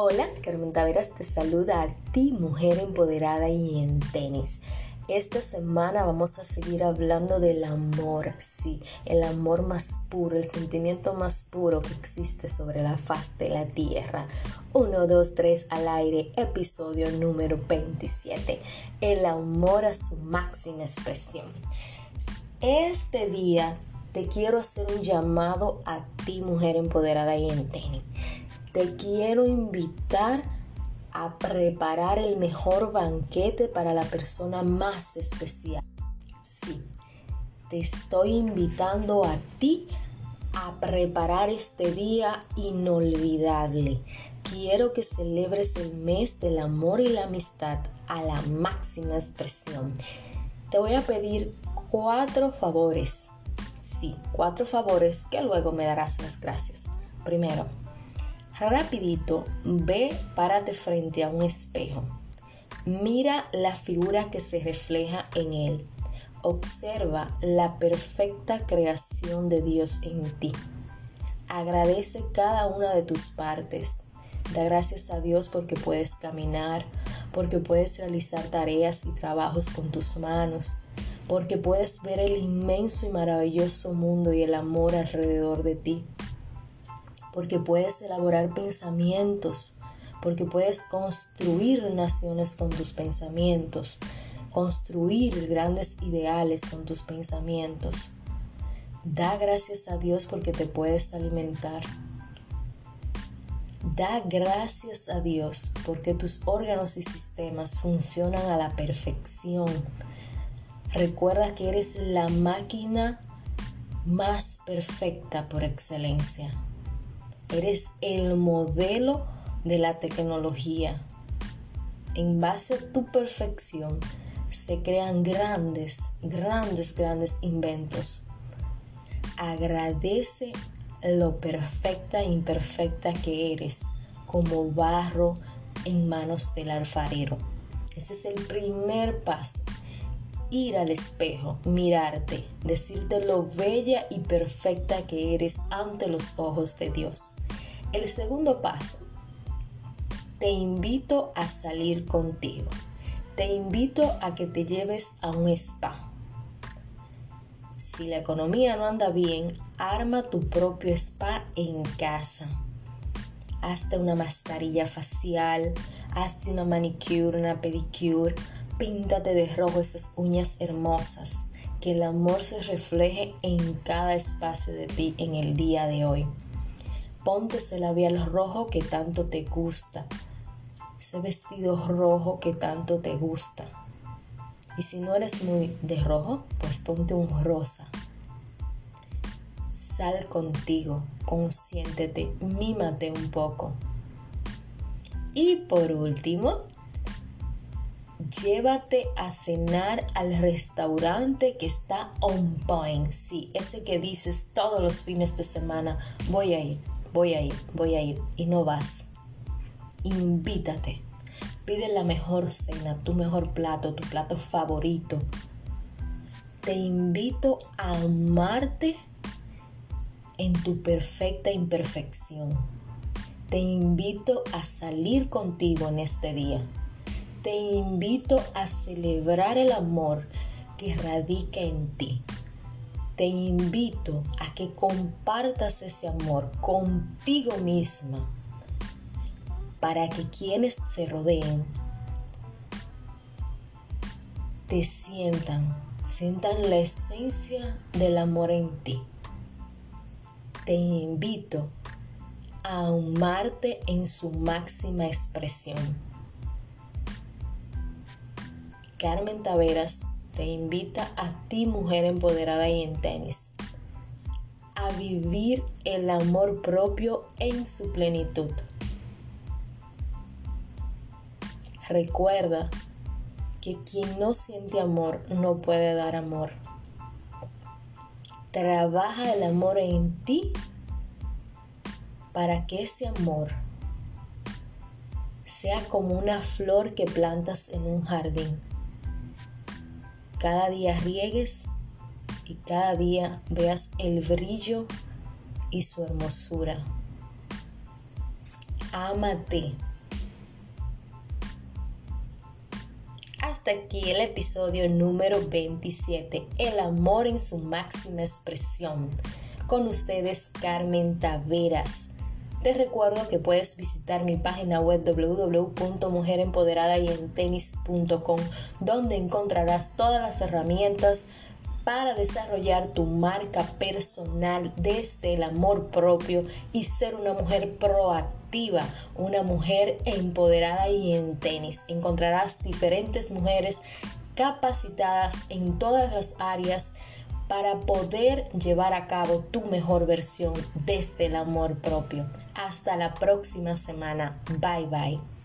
Hola, Carmen Taveras te saluda a ti, mujer empoderada y en tenis. Esta semana vamos a seguir hablando del amor, sí, el amor más puro, el sentimiento más puro que existe sobre la faz de la tierra. 1, 2, 3 al aire, episodio número 27. El amor a su máxima expresión. Este día te quiero hacer un llamado a ti, mujer empoderada y en tenis. Te quiero invitar a preparar el mejor banquete para la persona más especial. Sí, te estoy invitando a ti a preparar este día inolvidable. Quiero que celebres el mes del amor y la amistad a la máxima expresión. Te voy a pedir cuatro favores. Sí, cuatro favores que luego me darás las gracias. Primero, rapidito, ve, párate frente a un espejo. Mira la figura que se refleja en él. Observa la perfecta creación de Dios en ti. Agradece cada una de tus partes. Da gracias a Dios porque puedes caminar, porque puedes realizar tareas y trabajos con tus manos, porque puedes ver el inmenso y maravilloso mundo y el amor alrededor de ti, porque puedes elaborar pensamientos, porque puedes construir naciones con tus pensamientos, construir grandes ideales con tus pensamientos. Da gracias a Dios porque te puedes alimentar. Da gracias a Dios porque tus órganos y sistemas funcionan a la perfección Recuerda que eres la máquina más perfecta por excelencia. Eres el modelo de la tecnología. En base a tu perfección se crean grandes, grandes, grandes inventos. Agradece lo perfecta e imperfecta que eres como barro en manos del alfarero. Ese es el primer paso ir al espejo, mirarte, decirte lo bella y perfecta que eres ante los ojos de Dios. El segundo paso, te invito a salir contigo. Te invito a que te lleves a un spa. Si la economía no anda bien, arma tu propio spa en casa. Hazte una mascarilla facial, hazte una manicure, una pedicure, Píntate de rojo esas uñas hermosas, que el amor se refleje en cada espacio de ti en el día de hoy. Ponte ese labial rojo que tanto te gusta, ese vestido rojo que tanto te gusta. Y si no eres muy de rojo, pues ponte un rosa. Sal contigo, consiéntete, mímate un poco. Y por último, llévate a cenar al restaurante que está on point. Sí, ese que dices todos los fines de semana, voy a ir, voy a ir, voy a ir y no vas. Invítate. Pide la mejor cena, tu mejor plato, tu plato favorito. Te invito a amarte en tu perfecta imperfección. Te invito a salir contigo en este día te invito a celebrar el amor que radica en ti. Te invito a que compartas ese amor contigo misma para que quienes se rodeen te sientan, sientan la esencia del amor en ti. Te invito a amarte en su máxima expresión Carmen Taveras te invita a ti, mujer empoderada y en tenis, a vivir el amor propio en su plenitud. Recuerda que quien no siente amor no puede dar amor. Trabaja el amor en ti para que ese amor sea como una flor que plantas en un jardín cada día riegues y cada día veas el brillo y su hermosura. Ámate. Hasta aquí el episodio número 27, El amor en su máxima expresión. Con ustedes Carmen Taveras te recuerdo que puedes visitar mi página web www.mujerempoderadayentenis.com donde encontrarás todas las herramientas para desarrollar tu marca personal desde el amor propio y ser una mujer proactiva, una mujer empoderada y en tenis. Encontrarás diferentes mujeres capacitadas en todas las áreas para poder llevar a cabo tu mejor versión desde el amor propio. Hasta la próxima semana. Bye bye.